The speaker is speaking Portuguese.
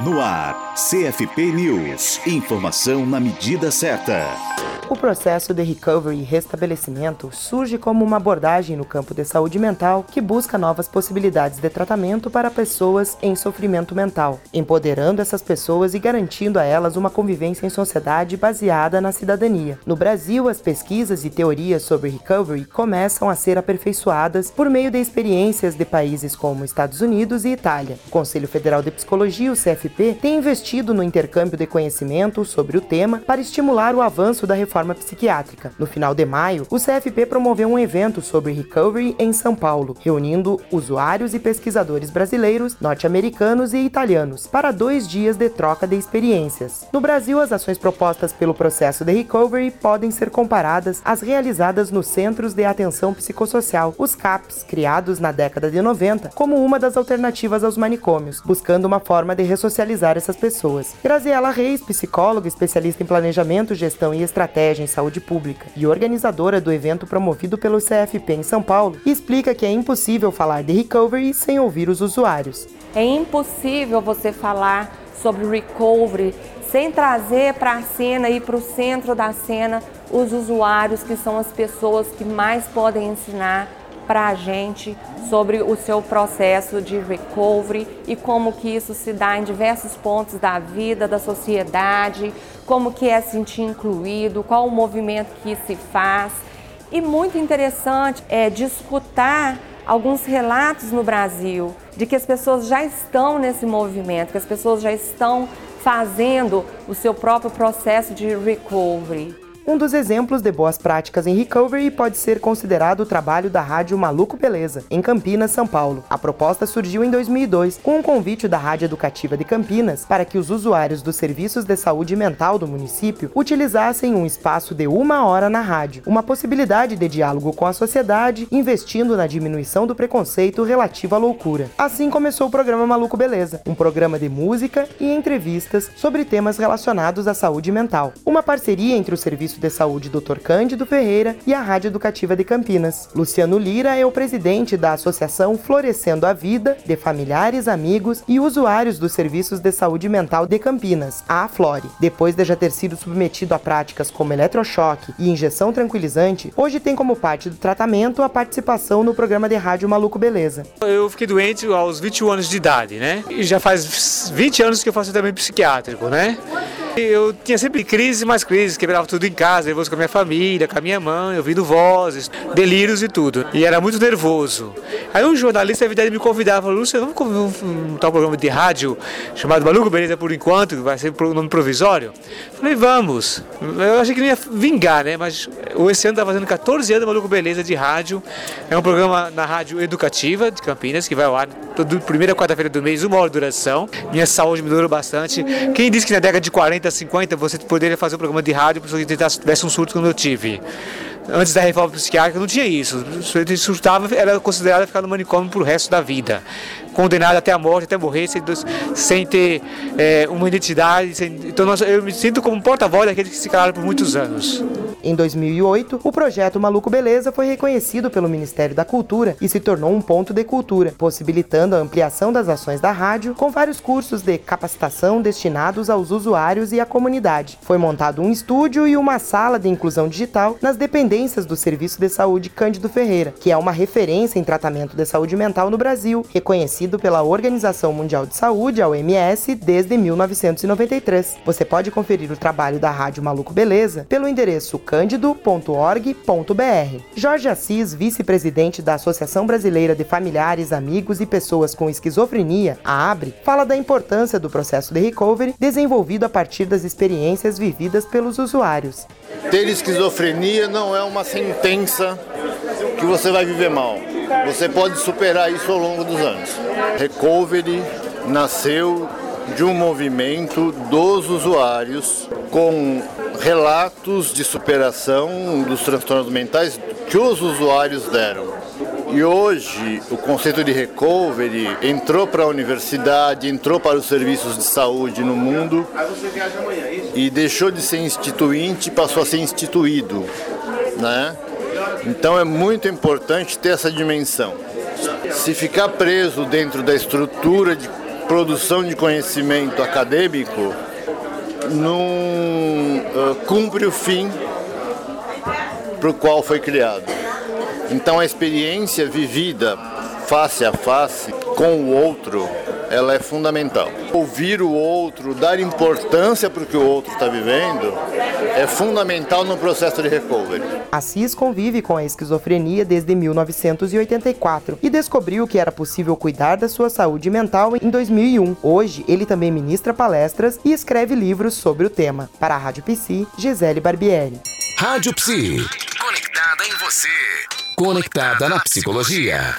No ar, CFP News. Informação na medida certa. O processo de recovery e restabelecimento surge como uma abordagem no campo de saúde mental que busca novas possibilidades de tratamento para pessoas em sofrimento mental, empoderando essas pessoas e garantindo a elas uma convivência em sociedade baseada na cidadania. No Brasil, as pesquisas e teorias sobre recovery começam a ser aperfeiçoadas por meio de experiências de países como Estados Unidos e Itália. O Conselho Federal de Psicologia, o CFP, tem investido no intercâmbio de conhecimento sobre o tema para estimular o avanço da reforma psiquiátrica. No final de maio, o CFP promoveu um evento sobre recovery em São Paulo, reunindo usuários e pesquisadores brasileiros, norte-americanos e italianos para dois dias de troca de experiências. No Brasil, as ações propostas pelo processo de recovery podem ser comparadas às realizadas nos Centros de Atenção Psicossocial, os CAPs, criados na década de 90 como uma das alternativas aos manicômios, buscando uma forma de ressocializar essas pessoas. Graziela Reis, psicóloga especialista em planejamento, gestão e estratégia em saúde pública e organizadora do evento promovido pelo CFP em São Paulo, explica que é impossível falar de recovery sem ouvir os usuários. É impossível você falar sobre recovery sem trazer para a cena e para o centro da cena os usuários, que são as pessoas que mais podem ensinar para a gente sobre o seu processo de recovery e como que isso se dá em diversos pontos da vida, da sociedade, como que é sentir incluído, qual o movimento que se faz. E muito interessante é discutir alguns relatos no Brasil de que as pessoas já estão nesse movimento, que as pessoas já estão fazendo o seu próprio processo de recovery. Um dos exemplos de boas práticas em recovery pode ser considerado o trabalho da Rádio Maluco Beleza, em Campinas, São Paulo. A proposta surgiu em 2002, com um convite da Rádio Educativa de Campinas para que os usuários dos serviços de saúde mental do município utilizassem um espaço de uma hora na rádio, uma possibilidade de diálogo com a sociedade, investindo na diminuição do preconceito relativo à loucura. Assim começou o programa Maluco Beleza, um programa de música e entrevistas sobre temas relacionados à saúde mental. Uma parceria entre o Serviço Serviço de Saúde Dr. Cândido Ferreira e a Rádio Educativa de Campinas. Luciano Lira é o presidente da Associação Florescendo a Vida de familiares, amigos e usuários dos serviços de saúde mental de Campinas, a Aflore. Depois de já ter sido submetido a práticas como eletrochoque e injeção tranquilizante, hoje tem como parte do tratamento a participação no programa de rádio Maluco Beleza. Eu fiquei doente aos 21 anos de idade, né? E já faz 20 anos que eu faço tratamento psiquiátrico, né? Eu tinha sempre crises e mais crises, quebrava tudo em casa, nervoso com a minha família, com a minha mãe, ouvindo vozes, delírios e tudo. E era muito nervoso. Aí um jornalista, na verdade, me convidava, falou, Lúcio, vamos um, um tal programa de rádio chamado Maluco Beleza por enquanto, vai ser um nome provisório? Falei, vamos. Eu achei que não ia vingar, né? Mas esse ano está fazendo 14 anos Maluco Beleza de rádio. É um programa na rádio educativa de Campinas, que vai ao ar toda primeira quarta-feira do mês, uma hora de duração. Minha saúde melhorou bastante. Quem disse que na década de 40 40, 50, você poderia fazer um programa de rádio para que tivesse um surto como eu tive. Antes da reforma psiquiátrica não tinha isso. Se surtava, era considerado ficar no manicômio para o resto da vida. Condenado até a morte, até morrer, sem, sem ter é, uma identidade. Sem, então eu me sinto como porta-voz daqueles que se calaram por muitos anos. Em 2008, o projeto Maluco Beleza foi reconhecido pelo Ministério da Cultura e se tornou um ponto de cultura, possibilitando a ampliação das ações da rádio com vários cursos de capacitação destinados aos usuários e à comunidade. Foi montado um estúdio e uma sala de inclusão digital nas dependências do Serviço de Saúde Cândido Ferreira, que é uma referência em tratamento de saúde mental no Brasil, reconhecido pela Organização Mundial de Saúde, a OMS, desde 1993. Você pode conferir o trabalho da Rádio Maluco Beleza pelo endereço cândido.org.br. Jorge Assis, vice-presidente da Associação Brasileira de Familiares, Amigos e Pessoas com Esquizofrenia, a ABRE, fala da importância do processo de recovery desenvolvido a partir das experiências vividas pelos usuários. Ter esquizofrenia não é uma sentença que você vai viver mal. Você pode superar isso ao longo dos anos. Recovery nasceu de um movimento dos usuários com relatos de superação dos transtornos mentais que os usuários deram. E hoje o conceito de recovery entrou para a universidade, entrou para os serviços de saúde no mundo e deixou de ser instituinte passou a ser instituído, né? Então é muito importante ter essa dimensão. Se ficar preso dentro da estrutura de produção de conhecimento acadêmico não uh, cumpre o fim para o qual foi criado. Então a experiência vivida face a face com o outro, ela é fundamental. Ouvir o outro, dar importância para o que o outro está vivendo, é fundamental no processo de recovery. Assis convive com a esquizofrenia desde 1984 e descobriu que era possível cuidar da sua saúde mental em 2001. Hoje, ele também ministra palestras e escreve livros sobre o tema. Para a Rádio Psi, Gisele Barbieri. Rádio Psi. Conectada em você. Conectada na psicologia.